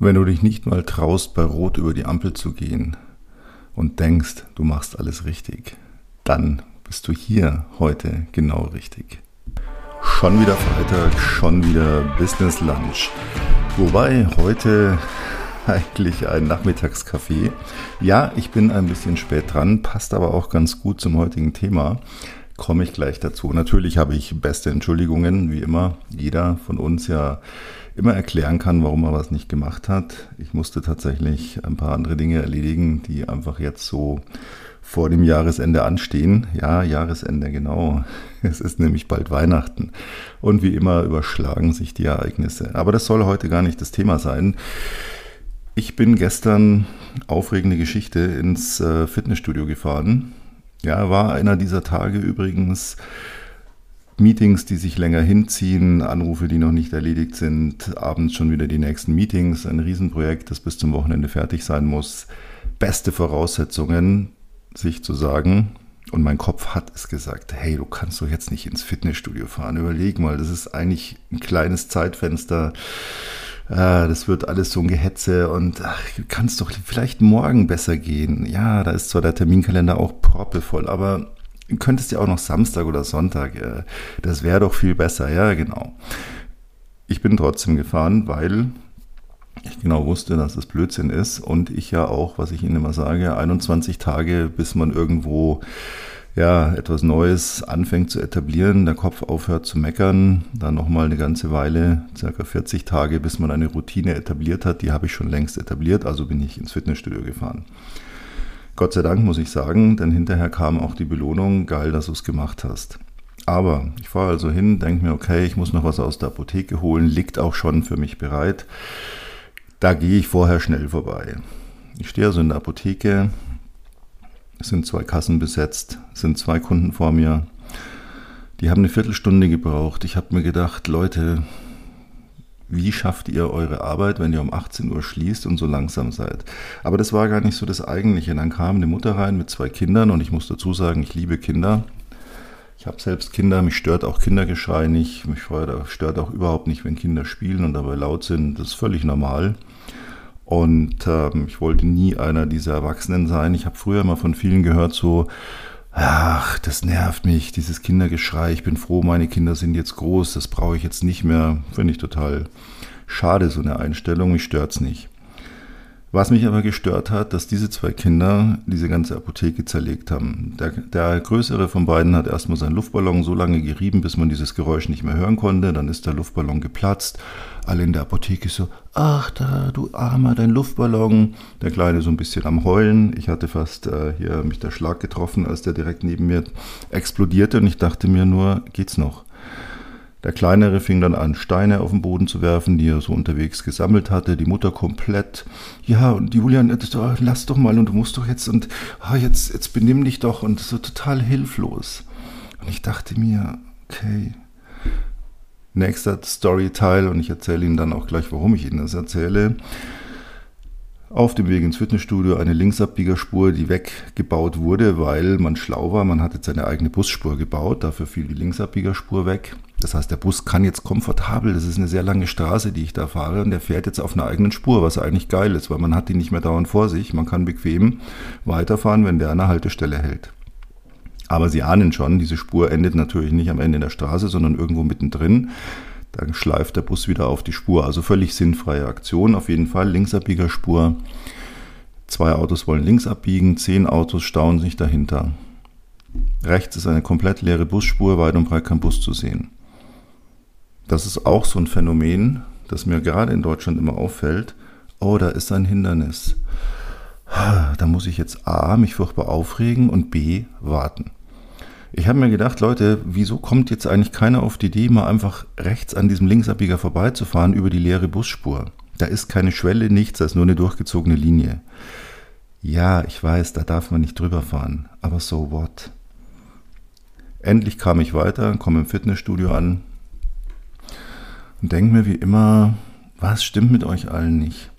Wenn du dich nicht mal traust, bei Rot über die Ampel zu gehen und denkst, du machst alles richtig, dann bist du hier heute genau richtig. Schon wieder Freitag, schon wieder Business Lunch. Wobei heute eigentlich ein Nachmittagskaffee. Ja, ich bin ein bisschen spät dran, passt aber auch ganz gut zum heutigen Thema. Komme ich gleich dazu. Natürlich habe ich beste Entschuldigungen, wie immer. Jeder von uns ja immer erklären kann, warum er was nicht gemacht hat. Ich musste tatsächlich ein paar andere Dinge erledigen, die einfach jetzt so vor dem Jahresende anstehen. Ja, Jahresende, genau. Es ist nämlich bald Weihnachten. Und wie immer überschlagen sich die Ereignisse. Aber das soll heute gar nicht das Thema sein. Ich bin gestern, aufregende Geschichte, ins äh, Fitnessstudio gefahren. Ja, war einer dieser Tage übrigens, Meetings, die sich länger hinziehen, Anrufe, die noch nicht erledigt sind, abends schon wieder die nächsten Meetings, ein Riesenprojekt, das bis zum Wochenende fertig sein muss. Beste Voraussetzungen, sich zu sagen, und mein Kopf hat es gesagt, hey, du kannst doch jetzt nicht ins Fitnessstudio fahren. Überleg mal, das ist eigentlich ein kleines Zeitfenster. Das wird alles so ein Gehetze und ach, kannst doch vielleicht morgen besser gehen. Ja, da ist zwar der Terminkalender auch proppevoll, aber könntest ja auch noch Samstag oder Sonntag. Äh, das wäre doch viel besser. Ja, genau. Ich bin trotzdem gefahren, weil ich genau wusste, dass das Blödsinn ist und ich ja auch, was ich Ihnen immer sage, 21 Tage, bis man irgendwo ja, etwas Neues anfängt zu etablieren, der Kopf aufhört zu meckern, dann nochmal eine ganze Weile, circa 40 Tage, bis man eine Routine etabliert hat, die habe ich schon längst etabliert, also bin ich ins Fitnessstudio gefahren. Gott sei Dank muss ich sagen, denn hinterher kam auch die Belohnung, geil, dass du es gemacht hast. Aber ich fahre also hin, denke mir, okay, ich muss noch was aus der Apotheke holen, liegt auch schon für mich bereit. Da gehe ich vorher schnell vorbei. Ich stehe also in der Apotheke, es sind zwei Kassen besetzt, es sind zwei Kunden vor mir. Die haben eine Viertelstunde gebraucht. Ich habe mir gedacht, Leute, wie schafft ihr eure Arbeit, wenn ihr um 18 Uhr schließt und so langsam seid. Aber das war gar nicht so das Eigentliche. Dann kam eine Mutter rein mit zwei Kindern und ich muss dazu sagen, ich liebe Kinder. Ich habe selbst Kinder, mich stört auch Kindergeschrei nicht, mich stört auch überhaupt nicht, wenn Kinder spielen und dabei laut sind. Das ist völlig normal. Und ähm, ich wollte nie einer dieser Erwachsenen sein. Ich habe früher mal von vielen gehört, so, ach, das nervt mich, dieses Kindergeschrei. Ich bin froh, meine Kinder sind jetzt groß, das brauche ich jetzt nicht mehr. Finde ich total schade, so eine Einstellung. Mich stört es nicht. Was mich aber gestört hat, dass diese zwei Kinder diese ganze Apotheke zerlegt haben. Der, der, größere von beiden hat erstmal seinen Luftballon so lange gerieben, bis man dieses Geräusch nicht mehr hören konnte. Dann ist der Luftballon geplatzt. Alle in der Apotheke so, ach da, du armer, dein Luftballon. Der Kleine so ein bisschen am Heulen. Ich hatte fast äh, hier mich der Schlag getroffen, als der direkt neben mir explodierte. Und ich dachte mir nur, geht's noch? Der Kleinere fing dann an, Steine auf den Boden zu werfen, die er so unterwegs gesammelt hatte. Die Mutter komplett. Ja, und Julian, lass doch mal und du musst doch jetzt und ah, jetzt, jetzt benimm dich doch und so total hilflos. Und ich dachte mir, okay. Nächster Storyteil und ich erzähle Ihnen dann auch gleich, warum ich Ihnen das erzähle. Auf dem Weg ins Fitnessstudio eine Linksabbiegerspur, die weggebaut wurde, weil man schlau war. Man hat jetzt eine eigene Busspur gebaut, dafür fiel die Linksabbiegerspur weg. Das heißt, der Bus kann jetzt komfortabel, das ist eine sehr lange Straße, die ich da fahre, und der fährt jetzt auf einer eigenen Spur, was eigentlich geil ist, weil man hat die nicht mehr dauernd vor sich. Man kann bequem weiterfahren, wenn der an der Haltestelle hält. Aber Sie ahnen schon, diese Spur endet natürlich nicht am Ende der Straße, sondern irgendwo mittendrin. Dann schleift der Bus wieder auf die Spur. Also völlig sinnfreie Aktion. Auf jeden Fall Linksabbiegerspur. Zwei Autos wollen links abbiegen, zehn Autos stauen sich dahinter. Rechts ist eine komplett leere Busspur, weit und breit kein Bus zu sehen. Das ist auch so ein Phänomen, das mir gerade in Deutschland immer auffällt. Oh, da ist ein Hindernis. Da muss ich jetzt A, mich furchtbar aufregen und B, warten. Ich habe mir gedacht, Leute, wieso kommt jetzt eigentlich keiner auf die Idee, mal einfach rechts an diesem Linksabbieger vorbeizufahren über die leere Busspur? Da ist keine Schwelle, nichts, da ist nur eine durchgezogene Linie. Ja, ich weiß, da darf man nicht drüber fahren, aber so what? Endlich kam ich weiter, komme im Fitnessstudio an, und denke mir wie immer, was stimmt mit euch allen nicht?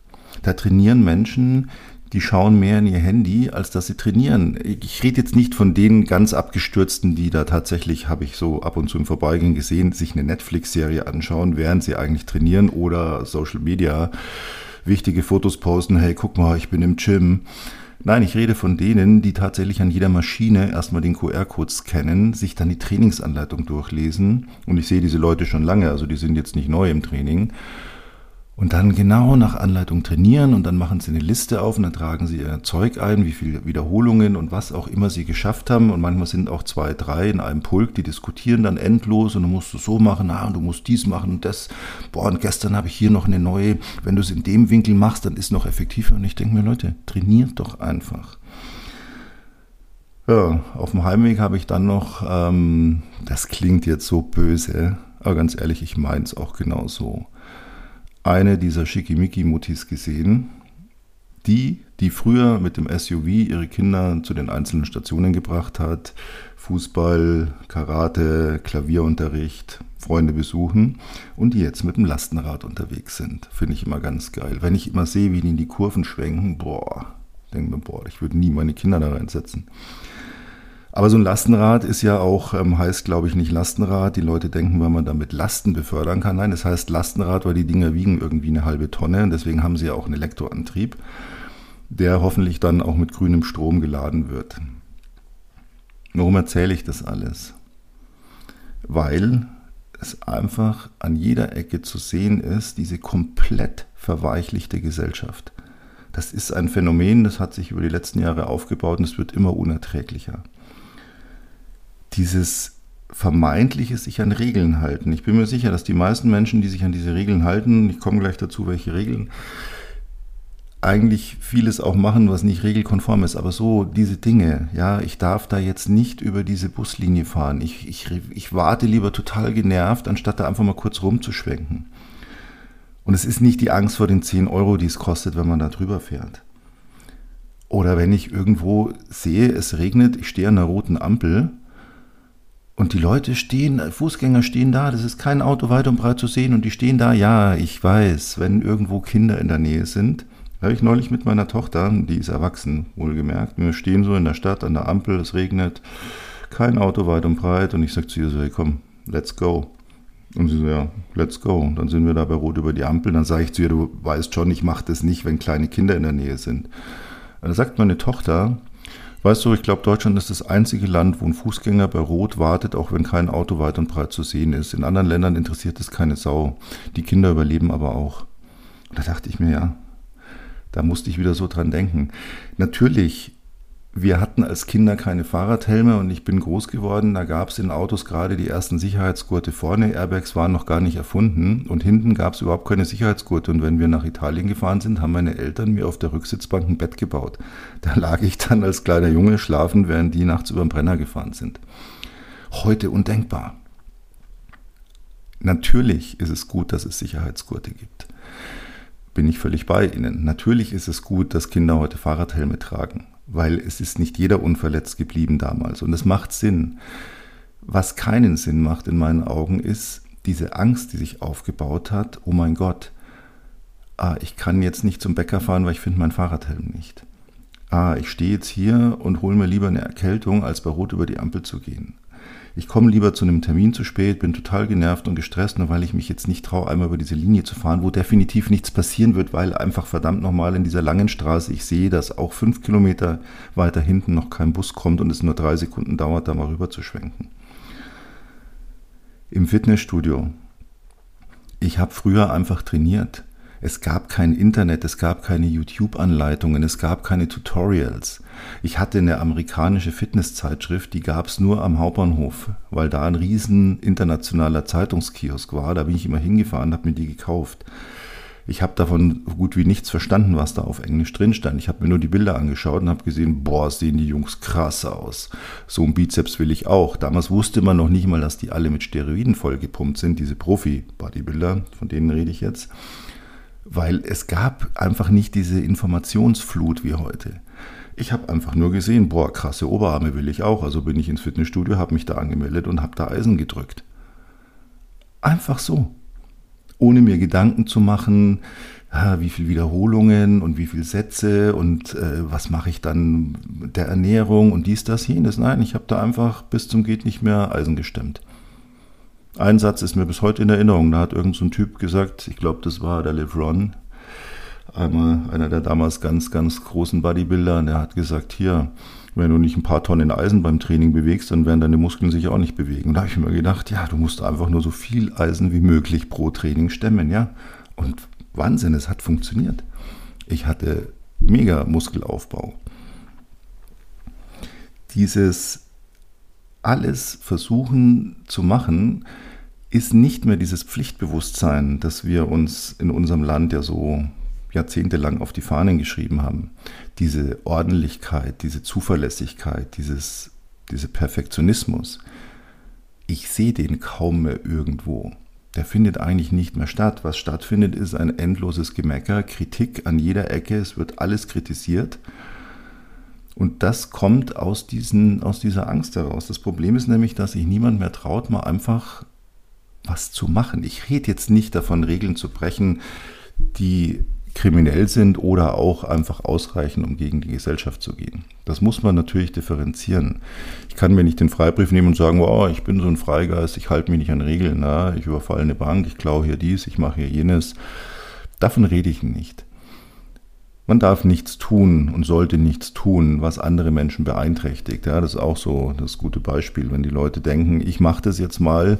Da trainieren Menschen, die schauen mehr in ihr Handy, als dass sie trainieren. Ich rede jetzt nicht von den ganz abgestürzten, die da tatsächlich, habe ich so ab und zu im Vorbeigehen gesehen, sich eine Netflix-Serie anschauen, während sie eigentlich trainieren oder Social Media wichtige Fotos posten, hey, guck mal, ich bin im Gym. Nein, ich rede von denen, die tatsächlich an jeder Maschine erstmal den QR-Code scannen, sich dann die Trainingsanleitung durchlesen. Und ich sehe diese Leute schon lange, also die sind jetzt nicht neu im Training und dann genau nach Anleitung trainieren und dann machen sie eine Liste auf und dann tragen sie ihr Zeug ein, wie viele Wiederholungen und was auch immer sie geschafft haben. Und manchmal sind auch zwei, drei in einem Pulk, die diskutieren dann endlos und du musst es so machen, ah, du musst dies machen und das. Boah, und gestern habe ich hier noch eine neue, wenn du es in dem Winkel machst, dann ist es noch effektiver. Und ich denke mir, Leute, trainiert doch einfach. Ja, auf dem Heimweg habe ich dann noch, ähm, das klingt jetzt so böse, aber ganz ehrlich, ich meine es auch genau so eine dieser Schickimicki-Muttis gesehen, die, die früher mit dem SUV ihre Kinder zu den einzelnen Stationen gebracht hat, Fußball, Karate, Klavierunterricht, Freunde besuchen und die jetzt mit dem Lastenrad unterwegs sind. Finde ich immer ganz geil. Wenn ich immer sehe, wie die in die Kurven schwenken, boah, denke mir, boah, ich würde nie meine Kinder da reinsetzen. Aber so ein Lastenrad ist ja auch, ähm, heißt glaube ich nicht Lastenrad. Die Leute denken, weil man damit Lasten befördern kann. Nein, es heißt Lastenrad, weil die Dinger wiegen irgendwie eine halbe Tonne. Und deswegen haben sie ja auch einen Elektroantrieb, der hoffentlich dann auch mit grünem Strom geladen wird. Warum erzähle ich das alles? Weil es einfach an jeder Ecke zu sehen ist, diese komplett verweichlichte Gesellschaft. Das ist ein Phänomen, das hat sich über die letzten Jahre aufgebaut und es wird immer unerträglicher dieses vermeintliche sich an Regeln halten. Ich bin mir sicher, dass die meisten Menschen, die sich an diese Regeln halten, ich komme gleich dazu, welche Regeln, eigentlich vieles auch machen, was nicht regelkonform ist. Aber so diese Dinge, ja, ich darf da jetzt nicht über diese Buslinie fahren. Ich, ich, ich warte lieber total genervt, anstatt da einfach mal kurz rumzuschwenken. Und es ist nicht die Angst vor den 10 Euro, die es kostet, wenn man da drüber fährt. Oder wenn ich irgendwo sehe, es regnet, ich stehe an einer roten Ampel und die Leute stehen, Fußgänger stehen da, das ist kein Auto weit und breit zu sehen und die stehen da, ja, ich weiß, wenn irgendwo Kinder in der Nähe sind. Habe ich neulich mit meiner Tochter, die ist erwachsen, wohlgemerkt. Wir stehen so in der Stadt an der Ampel, es regnet, kein Auto weit und breit und ich sage zu ihr so, hey komm, let's go. Und sie so, ja, let's go. Und dann sind wir da bei Rot über die Ampel. Dann sage ich zu ihr, du weißt schon, ich mache das nicht, wenn kleine Kinder in der Nähe sind. Da sagt meine Tochter, Weißt du, ich glaube, Deutschland ist das einzige Land, wo ein Fußgänger bei Rot wartet, auch wenn kein Auto weit und breit zu sehen ist. In anderen Ländern interessiert es keine Sau. Die Kinder überleben aber auch. da dachte ich mir, ja, da musste ich wieder so dran denken. Natürlich wir hatten als Kinder keine Fahrradhelme und ich bin groß geworden. Da gab es in Autos gerade die ersten Sicherheitsgurte vorne. Airbags waren noch gar nicht erfunden und hinten gab es überhaupt keine Sicherheitsgurte. Und wenn wir nach Italien gefahren sind, haben meine Eltern mir auf der Rücksitzbank ein Bett gebaut. Da lag ich dann als kleiner Junge schlafen, während die nachts über den Brenner gefahren sind. Heute undenkbar. Natürlich ist es gut, dass es Sicherheitsgurte gibt. Bin ich völlig bei Ihnen. Natürlich ist es gut, dass Kinder heute Fahrradhelme tragen weil es ist nicht jeder unverletzt geblieben damals. Und es macht Sinn. Was keinen Sinn macht in meinen Augen ist diese Angst, die sich aufgebaut hat, oh mein Gott, ah, ich kann jetzt nicht zum Bäcker fahren, weil ich finde meinen Fahrradhelm nicht. Ah, ich stehe jetzt hier und hole mir lieber eine Erkältung, als bei Rot über die Ampel zu gehen ich komme lieber zu einem Termin zu spät, bin total genervt und gestresst, nur weil ich mich jetzt nicht traue, einmal über diese Linie zu fahren, wo definitiv nichts passieren wird, weil einfach verdammt nochmal in dieser langen Straße ich sehe, dass auch fünf Kilometer weiter hinten noch kein Bus kommt und es nur drei Sekunden dauert, da mal rüber zu schwenken. Im Fitnessstudio. Ich habe früher einfach trainiert. Es gab kein Internet, es gab keine YouTube-Anleitungen, es gab keine Tutorials. Ich hatte eine amerikanische Fitnesszeitschrift, die gab es nur am Hauptbahnhof, weil da ein riesen internationaler Zeitungskiosk war. Da bin ich immer hingefahren, habe mir die gekauft. Ich habe davon gut wie nichts verstanden, was da auf Englisch drin stand. Ich habe mir nur die Bilder angeschaut und habe gesehen, boah, sehen die Jungs krass aus. So ein Bizeps will ich auch. Damals wusste man noch nicht mal, dass die alle mit Steroiden vollgepumpt sind, diese Profi-Bodybuilder, von denen rede ich jetzt weil es gab einfach nicht diese Informationsflut wie heute. Ich habe einfach nur gesehen, boah, krasse Oberarme will ich auch. Also bin ich ins Fitnessstudio, habe mich da angemeldet und habe da Eisen gedrückt. Einfach so. Ohne mir Gedanken zu machen, wie viele Wiederholungen und wie viele Sätze und äh, was mache ich dann der Ernährung und dies, das, jenes. Nein, ich habe da einfach bis zum geht nicht mehr Eisen gestemmt. Ein Satz ist mir bis heute in Erinnerung. Da hat irgendein so Typ gesagt, ich glaube, das war der Liv Ron, einmal einer der damals ganz, ganz großen Bodybuilder, der hat gesagt, hier, wenn du nicht ein paar Tonnen Eisen beim Training bewegst, dann werden deine Muskeln sich auch nicht bewegen. Und da habe ich mir gedacht, ja, du musst einfach nur so viel Eisen wie möglich pro Training stemmen, ja. Und Wahnsinn, es hat funktioniert. Ich hatte mega Muskelaufbau. Dieses alles versuchen zu machen, ist nicht mehr dieses Pflichtbewusstsein, das wir uns in unserem Land ja so jahrzehntelang auf die Fahnen geschrieben haben. Diese Ordentlichkeit, diese Zuverlässigkeit, dieses, dieser Perfektionismus. Ich sehe den kaum mehr irgendwo. Der findet eigentlich nicht mehr statt. Was stattfindet, ist ein endloses Gemecker, Kritik an jeder Ecke, es wird alles kritisiert. Und das kommt aus, diesen, aus dieser Angst heraus. Das Problem ist nämlich, dass sich niemand mehr traut, mal einfach was zu machen. Ich rede jetzt nicht davon, Regeln zu brechen, die kriminell sind oder auch einfach ausreichen, um gegen die Gesellschaft zu gehen. Das muss man natürlich differenzieren. Ich kann mir nicht den Freibrief nehmen und sagen, oh, ich bin so ein Freigeist, ich halte mich nicht an Regeln, na, ich überfalle eine Bank, ich klaue hier dies, ich mache hier jenes. Davon rede ich nicht. Man darf nichts tun und sollte nichts tun, was andere Menschen beeinträchtigt. Ja, das ist auch so das gute Beispiel, wenn die Leute denken, ich mache das jetzt mal,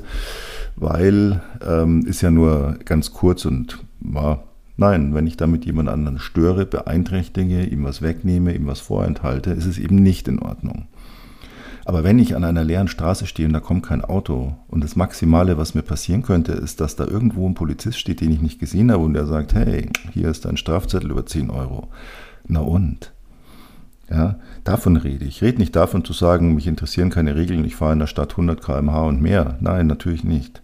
weil ähm, ist ja nur ganz kurz und ja, nein, wenn ich damit jemand anderen störe, beeinträchtige, ihm was wegnehme, ihm was vorenthalte, ist es eben nicht in Ordnung. Aber wenn ich an einer leeren Straße stehe und da kommt kein Auto und das Maximale, was mir passieren könnte, ist, dass da irgendwo ein Polizist steht, den ich nicht gesehen habe und der sagt, hey, hier ist ein Strafzettel über 10 Euro. Na und? Ja, davon rede ich. Ich rede nicht davon zu sagen, mich interessieren keine Regeln, ich fahre in der Stadt 100 km/h und mehr. Nein, natürlich nicht.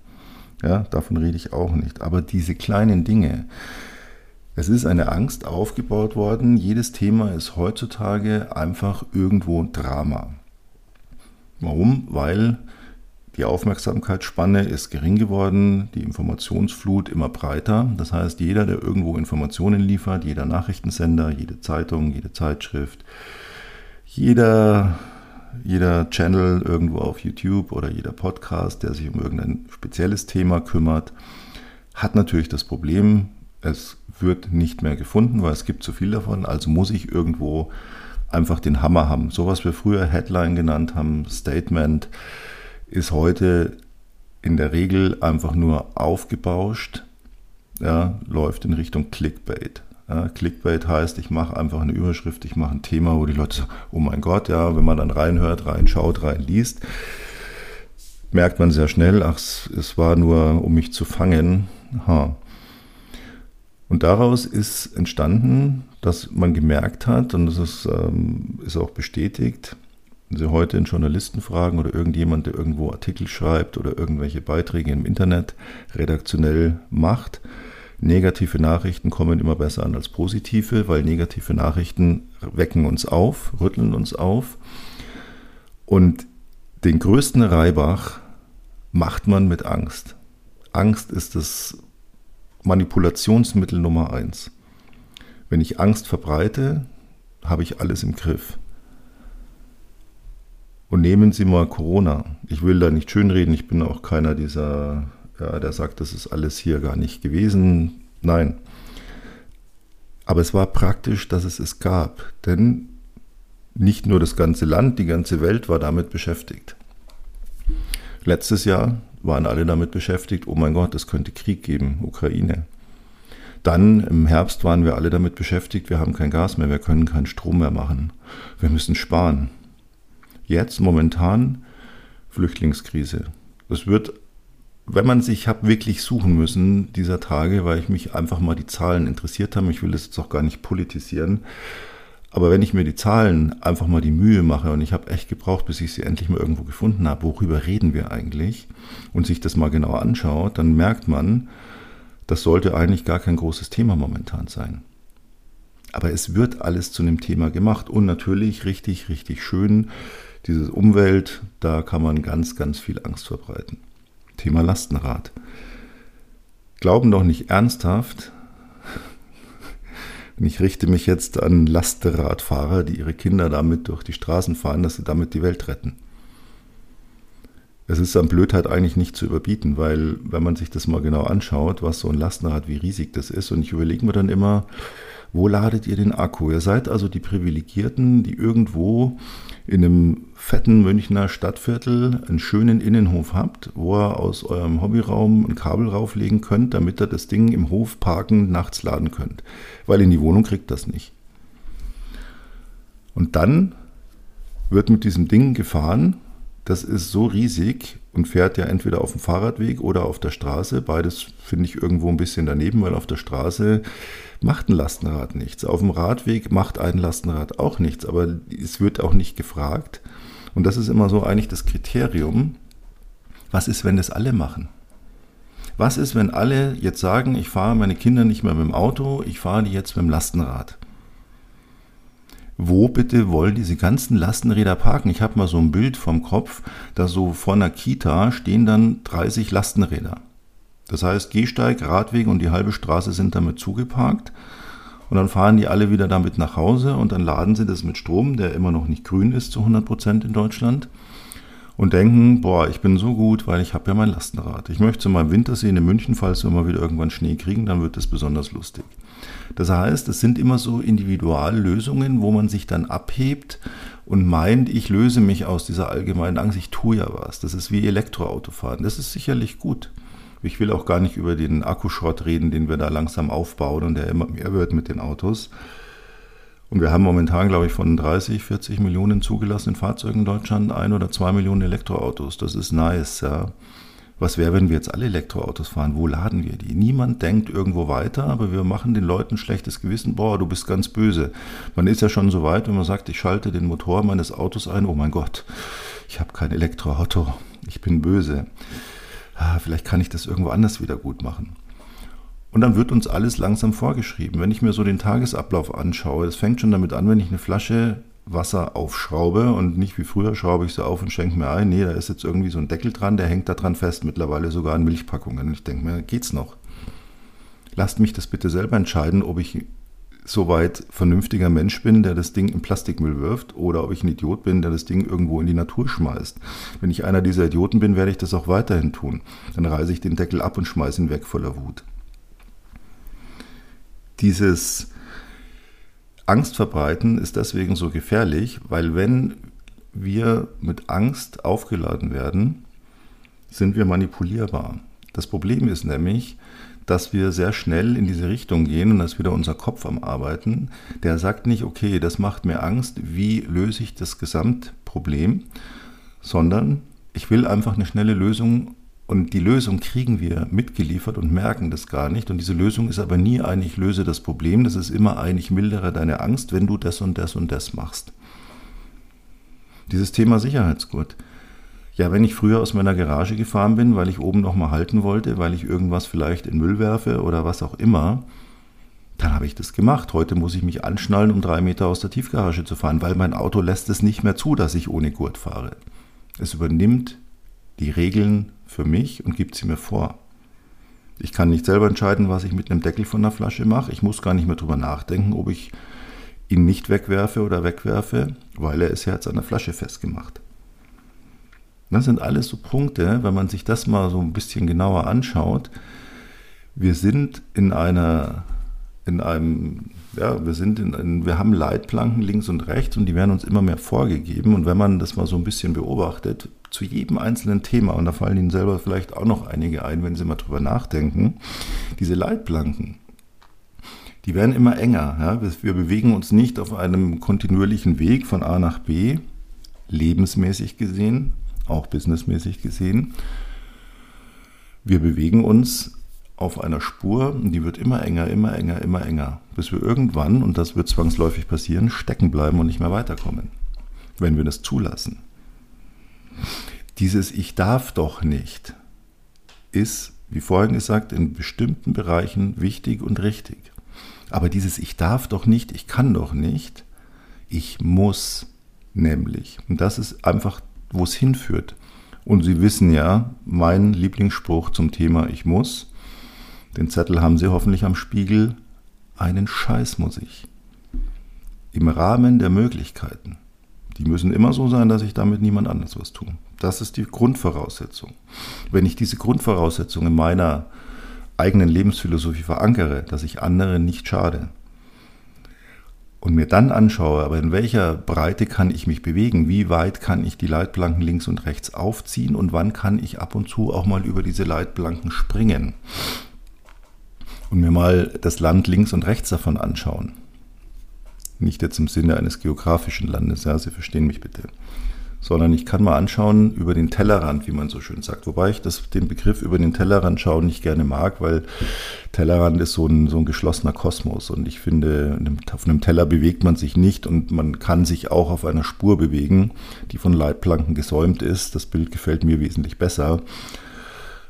Ja, davon rede ich auch nicht. Aber diese kleinen Dinge, es ist eine Angst aufgebaut worden. Jedes Thema ist heutzutage einfach irgendwo Drama. Warum? Weil die Aufmerksamkeitsspanne ist gering geworden, die Informationsflut immer breiter. Das heißt, jeder, der irgendwo Informationen liefert, jeder Nachrichtensender, jede Zeitung, jede Zeitschrift, jeder, jeder Channel irgendwo auf YouTube oder jeder Podcast, der sich um irgendein spezielles Thema kümmert, hat natürlich das Problem, es wird nicht mehr gefunden, weil es gibt zu viel davon. Also muss ich irgendwo einfach den Hammer haben. So was wir früher Headline genannt haben, Statement, ist heute in der Regel einfach nur aufgebauscht, ja, läuft in Richtung Clickbait. Ja, Clickbait heißt, ich mache einfach eine Überschrift, ich mache ein Thema, wo die Leute sagen, oh mein Gott, ja, wenn man dann reinhört, reinschaut, reinliest, merkt man sehr schnell, ach, es war nur, um mich zu fangen. Ha. Und daraus ist entstanden, dass man gemerkt hat, und das ist, ähm, ist auch bestätigt, wenn Sie heute einen Journalisten fragen oder irgendjemand, der irgendwo Artikel schreibt oder irgendwelche Beiträge im Internet redaktionell macht, negative Nachrichten kommen immer besser an als positive, weil negative Nachrichten wecken uns auf, rütteln uns auf. Und den größten Reibach macht man mit Angst. Angst ist das Manipulationsmittel Nummer eins. Wenn ich Angst verbreite, habe ich alles im Griff. Und nehmen Sie mal Corona. Ich will da nicht schönreden, ich bin auch keiner dieser, ja, der sagt, das ist alles hier gar nicht gewesen. Nein. Aber es war praktisch, dass es es gab. Denn nicht nur das ganze Land, die ganze Welt war damit beschäftigt. Letztes Jahr waren alle damit beschäftigt, oh mein Gott, es könnte Krieg geben, Ukraine. Dann im Herbst waren wir alle damit beschäftigt, wir haben kein Gas mehr, wir können keinen Strom mehr machen, wir müssen sparen. Jetzt momentan Flüchtlingskrise. Es wird, wenn man sich hat wirklich suchen müssen dieser Tage, weil ich mich einfach mal die Zahlen interessiert habe, ich will das jetzt auch gar nicht politisieren, aber wenn ich mir die Zahlen einfach mal die Mühe mache und ich habe echt gebraucht, bis ich sie endlich mal irgendwo gefunden habe, worüber reden wir eigentlich und sich das mal genau anschaut, dann merkt man, das sollte eigentlich gar kein großes Thema momentan sein. Aber es wird alles zu einem Thema gemacht und natürlich richtig, richtig schön. Diese Umwelt, da kann man ganz, ganz viel Angst verbreiten. Thema Lastenrad. Glauben doch nicht ernsthaft, und ich richte mich jetzt an Lastenradfahrer, die ihre Kinder damit durch die Straßen fahren, dass sie damit die Welt retten. Es ist an Blödheit eigentlich nicht zu überbieten, weil wenn man sich das mal genau anschaut, was so ein Lastenrad, wie riesig das ist, und ich überlege mir dann immer, Wo ladet ihr den Akku? Ihr seid also die Privilegierten, die irgendwo in einem fetten Münchner Stadtviertel einen schönen Innenhof habt, wo ihr aus eurem Hobbyraum ein Kabel rauflegen könnt, damit ihr das Ding im Hof parken nachts laden könnt. Weil in die Wohnung kriegt das nicht. Und dann wird mit diesem Ding gefahren. Das ist so riesig und fährt ja entweder auf dem Fahrradweg oder auf der Straße. Beides finde ich irgendwo ein bisschen daneben, weil auf der Straße macht ein Lastenrad nichts. Auf dem Radweg macht ein Lastenrad auch nichts, aber es wird auch nicht gefragt. Und das ist immer so eigentlich das Kriterium. Was ist, wenn das alle machen? Was ist, wenn alle jetzt sagen, ich fahre meine Kinder nicht mehr mit dem Auto, ich fahre die jetzt mit dem Lastenrad? Wo bitte wollen diese ganzen Lastenräder parken? Ich habe mal so ein Bild vom Kopf, da so vor einer Kita stehen dann 30 Lastenräder. Das heißt, Gehsteig, Radweg und die halbe Straße sind damit zugeparkt. Und dann fahren die alle wieder damit nach Hause und dann laden sie das mit Strom, der immer noch nicht grün ist zu 100 Prozent in Deutschland. Und denken, boah, ich bin so gut, weil ich habe ja mein Lastenrad. Ich möchte mal im Winter sehen in München, falls wir mal wieder irgendwann Schnee kriegen, dann wird das besonders lustig. Das heißt, es sind immer so Individuallösungen, wo man sich dann abhebt und meint, ich löse mich aus dieser allgemeinen Angst, ich tue ja was. Das ist wie Elektroautofahren. Das ist sicherlich gut. Ich will auch gar nicht über den Akkuschrott reden, den wir da langsam aufbauen und der immer mehr wird mit den Autos. Und wir haben momentan, glaube ich, von 30, 40 Millionen zugelassenen Fahrzeugen in Deutschland ein oder zwei Millionen Elektroautos. Das ist nice, ja. Was wäre, wenn wir jetzt alle Elektroautos fahren? Wo laden wir die? Niemand denkt irgendwo weiter, aber wir machen den Leuten schlechtes Gewissen. Boah, du bist ganz böse. Man ist ja schon so weit, wenn man sagt, ich schalte den Motor meines Autos ein. Oh mein Gott, ich habe kein Elektroauto. Ich bin böse. Ah, vielleicht kann ich das irgendwo anders wieder gut machen. Und dann wird uns alles langsam vorgeschrieben. Wenn ich mir so den Tagesablauf anschaue, es fängt schon damit an, wenn ich eine Flasche Wasser aufschraube und nicht wie früher schraube ich sie auf und schenke mir ein. Nee, da ist jetzt irgendwie so ein Deckel dran, der hängt da dran fest, mittlerweile sogar an Milchpackungen. Und ich denke mir, geht's noch? Lasst mich das bitte selber entscheiden, ob ich soweit vernünftiger Mensch bin, der das Ding in Plastikmüll wirft, oder ob ich ein Idiot bin, der das Ding irgendwo in die Natur schmeißt. Wenn ich einer dieser Idioten bin, werde ich das auch weiterhin tun. Dann reiße ich den Deckel ab und schmeiße ihn weg voller Wut. Dieses Angst verbreiten ist deswegen so gefährlich, weil wenn wir mit Angst aufgeladen werden, sind wir manipulierbar. Das Problem ist nämlich, dass wir sehr schnell in diese Richtung gehen und dass wieder unser Kopf am Arbeiten. Der sagt nicht, okay, das macht mir Angst, wie löse ich das Gesamtproblem, sondern ich will einfach eine schnelle Lösung und die Lösung kriegen wir mitgeliefert und merken das gar nicht. Und diese Lösung ist aber nie ein, ich löse das Problem. Das ist immer ein, ich mildere deine Angst, wenn du das und das und das machst. Dieses Thema Sicherheitsgurt. Ja, wenn ich früher aus meiner Garage gefahren bin, weil ich oben nochmal halten wollte, weil ich irgendwas vielleicht in Müll werfe oder was auch immer, dann habe ich das gemacht. Heute muss ich mich anschnallen, um drei Meter aus der Tiefgarage zu fahren, weil mein Auto lässt es nicht mehr zu, dass ich ohne Gurt fahre. Es übernimmt die Regeln für mich und gibt sie mir vor. Ich kann nicht selber entscheiden, was ich mit einem Deckel von einer Flasche mache. Ich muss gar nicht mehr drüber nachdenken, ob ich ihn nicht wegwerfe oder wegwerfe, weil er ist ja jetzt an der Flasche festgemacht. Das sind alles so Punkte, wenn man sich das mal so ein bisschen genauer anschaut. Wir sind in einer, in einem, ja, wir sind in, in, wir haben Leitplanken links und rechts und die werden uns immer mehr vorgegeben. Und wenn man das mal so ein bisschen beobachtet, zu jedem einzelnen Thema, und da fallen Ihnen selber vielleicht auch noch einige ein, wenn Sie mal drüber nachdenken, diese Leitplanken, die werden immer enger. Ja? Wir bewegen uns nicht auf einem kontinuierlichen Weg von A nach B, lebensmäßig gesehen, auch businessmäßig gesehen. Wir bewegen uns auf einer Spur die wird immer enger, immer enger, immer enger, bis wir irgendwann, und das wird zwangsläufig passieren, stecken bleiben und nicht mehr weiterkommen, wenn wir das zulassen. Dieses Ich darf doch nicht ist, wie vorhin gesagt, in bestimmten Bereichen wichtig und richtig. Aber dieses Ich darf doch nicht, ich kann doch nicht, ich muss nämlich. Und das ist einfach, wo es hinführt. Und Sie wissen ja, mein Lieblingsspruch zum Thema Ich muss, den Zettel haben Sie hoffentlich am Spiegel, einen Scheiß muss ich. Im Rahmen der Möglichkeiten. Die müssen immer so sein, dass ich damit niemand anders was tue. Das ist die Grundvoraussetzung. Wenn ich diese Grundvoraussetzung in meiner eigenen Lebensphilosophie verankere, dass ich anderen nicht schade, und mir dann anschaue, aber in welcher Breite kann ich mich bewegen, wie weit kann ich die Leitplanken links und rechts aufziehen und wann kann ich ab und zu auch mal über diese Leitplanken springen und mir mal das Land links und rechts davon anschauen. Nicht jetzt im Sinne eines geografischen Landes, ja, Sie verstehen mich bitte sondern ich kann mal anschauen über den Tellerrand, wie man so schön sagt. Wobei ich das, den Begriff über den Tellerrand schauen nicht gerne mag, weil Tellerrand ist so ein, so ein geschlossener Kosmos und ich finde, auf einem Teller bewegt man sich nicht und man kann sich auch auf einer Spur bewegen, die von Leitplanken gesäumt ist. Das Bild gefällt mir wesentlich besser.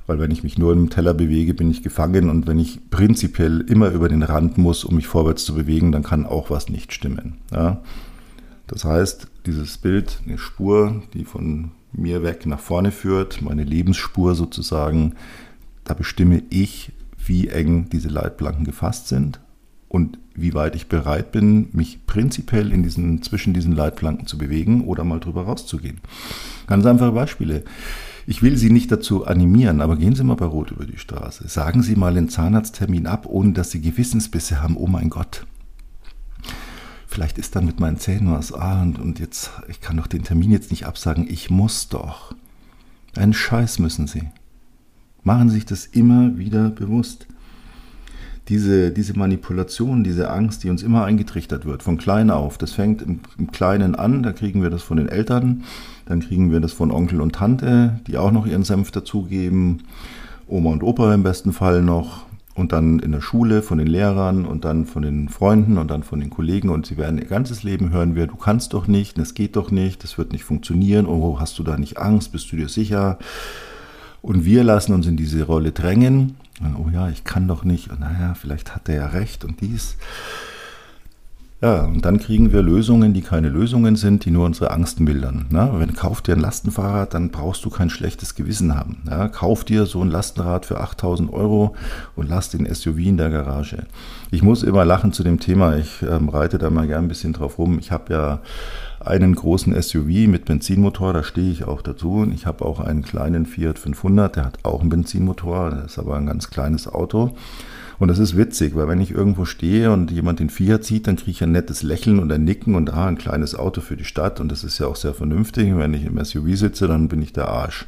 Weil wenn ich mich nur im Teller bewege, bin ich gefangen und wenn ich prinzipiell immer über den Rand muss, um mich vorwärts zu bewegen, dann kann auch was nicht stimmen. Ja? Das heißt, dieses Bild, eine Spur, die von mir weg nach vorne führt, meine Lebensspur sozusagen, da bestimme ich, wie eng diese Leitplanken gefasst sind und wie weit ich bereit bin, mich prinzipiell in diesen, zwischen diesen Leitplanken zu bewegen oder mal drüber rauszugehen. Ganz einfache Beispiele. Ich will Sie nicht dazu animieren, aber gehen Sie mal bei Rot über die Straße. Sagen Sie mal den Zahnarzttermin ab, ohne dass Sie Gewissensbisse haben. Oh mein Gott, vielleicht ist dann mit meinen Zähnen was, ah, und, und jetzt, ich kann doch den Termin jetzt nicht absagen, ich muss doch. Einen Scheiß müssen Sie. Machen Sie sich das immer wieder bewusst. Diese, diese Manipulation, diese Angst, die uns immer eingetrichtert wird, von klein auf, das fängt im, im Kleinen an, da kriegen wir das von den Eltern, dann kriegen wir das von Onkel und Tante, die auch noch ihren Senf dazugeben, Oma und Opa im besten Fall noch, und dann in der Schule von den Lehrern und dann von den Freunden und dann von den Kollegen und sie werden ihr ganzes Leben hören wir, du kannst doch nicht, das geht doch nicht, das wird nicht funktionieren, oh, hast du da nicht Angst, bist du dir sicher? Und wir lassen uns in diese Rolle drängen, oh ja, ich kann doch nicht, und naja, vielleicht hat er ja recht und dies. Ja, und dann kriegen wir Lösungen, die keine Lösungen sind, die nur unsere Angst mildern. Na, wenn kauf dir ein Lastenfahrrad, dann brauchst du kein schlechtes Gewissen haben. Ja, kauf dir so ein Lastenrad für 8000 Euro und lass den SUV in der Garage. Ich muss immer lachen zu dem Thema. Ich ähm, reite da mal gern ein bisschen drauf rum. Ich habe ja einen großen SUV mit Benzinmotor, da stehe ich auch dazu. Ich habe auch einen kleinen Fiat 500, der hat auch einen Benzinmotor, das ist aber ein ganz kleines Auto. Und das ist witzig, weil wenn ich irgendwo stehe und jemand den Fiat sieht, dann kriege ich ein nettes Lächeln und ein Nicken und ah, ein kleines Auto für die Stadt. Und das ist ja auch sehr vernünftig. wenn ich im SUV sitze, dann bin ich der Arsch.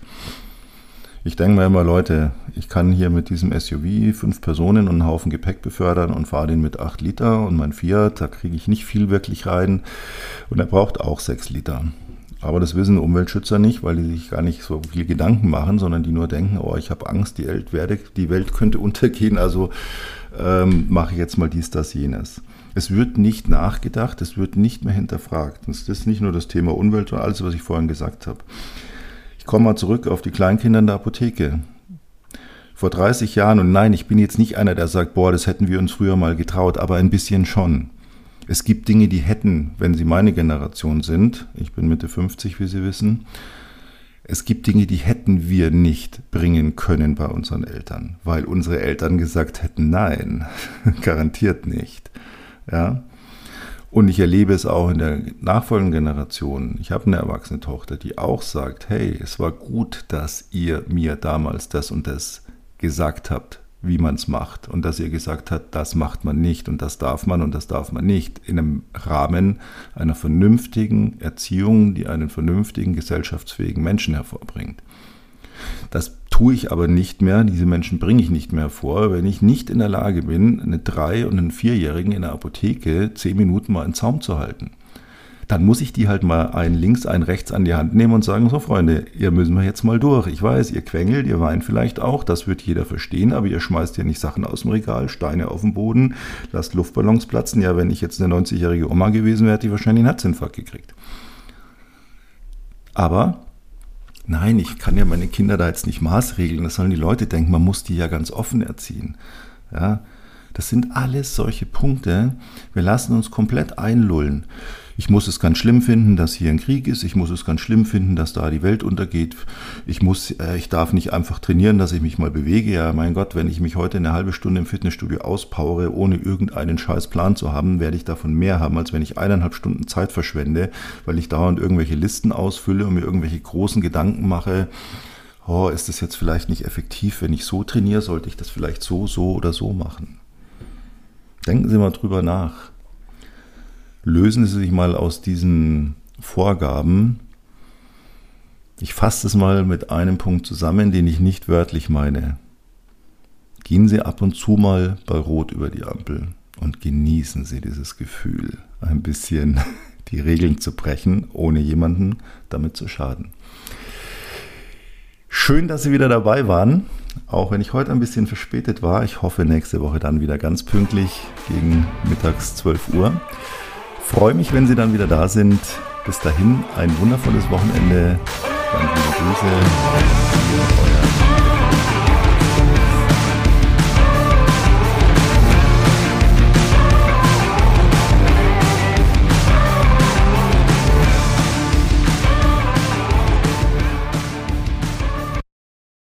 Ich denke mir immer, Leute, ich kann hier mit diesem SUV fünf Personen und einen Haufen Gepäck befördern und fahre den mit acht Liter und mein Fiat, da kriege ich nicht viel wirklich rein und er braucht auch sechs Liter. Aber das wissen Umweltschützer nicht, weil die sich gar nicht so viel Gedanken machen, sondern die nur denken, oh, ich habe Angst, die Welt, werde, die Welt könnte untergehen, also ähm, mache ich jetzt mal dies, das, jenes. Es wird nicht nachgedacht, es wird nicht mehr hinterfragt. Das ist nicht nur das Thema Umwelt und alles, was ich vorhin gesagt habe. Komme mal zurück auf die Kleinkinder in der Apotheke. Vor 30 Jahren, und nein, ich bin jetzt nicht einer, der sagt, boah, das hätten wir uns früher mal getraut, aber ein bisschen schon. Es gibt Dinge, die hätten, wenn Sie meine Generation sind, ich bin Mitte 50, wie Sie wissen, es gibt Dinge, die hätten wir nicht bringen können bei unseren Eltern, weil unsere Eltern gesagt hätten, nein, garantiert nicht. Ja? Und ich erlebe es auch in der nachfolgenden Generation. Ich habe eine erwachsene Tochter, die auch sagt, hey, es war gut, dass ihr mir damals das und das gesagt habt wie man es macht und dass ihr gesagt habt, das macht man nicht und das darf man und das darf man nicht in einem Rahmen einer vernünftigen Erziehung, die einen vernünftigen gesellschaftsfähigen Menschen hervorbringt. Das tue ich aber nicht mehr, diese Menschen bringe ich nicht mehr vor, wenn ich nicht in der Lage bin, eine Drei- und einen Vierjährigen in der Apotheke zehn Minuten mal in Zaum zu halten dann muss ich die halt mal ein links, ein rechts an die Hand nehmen und sagen, so Freunde, ihr müssen wir jetzt mal durch. Ich weiß, ihr quengelt, ihr weint vielleicht auch, das wird jeder verstehen, aber ihr schmeißt ja nicht Sachen aus dem Regal, Steine auf den Boden, lasst Luftballons platzen. Ja, wenn ich jetzt eine 90-jährige Oma gewesen wäre, hätte ich wahrscheinlich einen Herzinfarkt gekriegt. Aber nein, ich kann ja meine Kinder da jetzt nicht maßregeln. Das sollen die Leute denken, man muss die ja ganz offen erziehen. Ja, das sind alles solche Punkte. Wir lassen uns komplett einlullen. Ich muss es ganz schlimm finden, dass hier ein Krieg ist. Ich muss es ganz schlimm finden, dass da die Welt untergeht. Ich muss, äh, ich darf nicht einfach trainieren, dass ich mich mal bewege. Ja, mein Gott, wenn ich mich heute eine halbe Stunde im Fitnessstudio auspowere, ohne irgendeinen scheiß Plan zu haben, werde ich davon mehr haben, als wenn ich eineinhalb Stunden Zeit verschwende, weil ich dauernd irgendwelche Listen ausfülle und mir irgendwelche großen Gedanken mache. Oh, ist das jetzt vielleicht nicht effektiv, wenn ich so trainiere? Sollte ich das vielleicht so, so oder so machen? Denken Sie mal drüber nach. Lösen Sie sich mal aus diesen Vorgaben. Ich fasse es mal mit einem Punkt zusammen, den ich nicht wörtlich meine. Gehen Sie ab und zu mal bei Rot über die Ampel und genießen Sie dieses Gefühl, ein bisschen die Regeln zu brechen, ohne jemanden damit zu schaden. Schön, dass Sie wieder dabei waren, auch wenn ich heute ein bisschen verspätet war. Ich hoffe nächste Woche dann wieder ganz pünktlich gegen mittags 12 Uhr. Freue mich, wenn Sie dann wieder da sind. Bis dahin ein wundervolles Wochenende. Ganz liebe Grüße.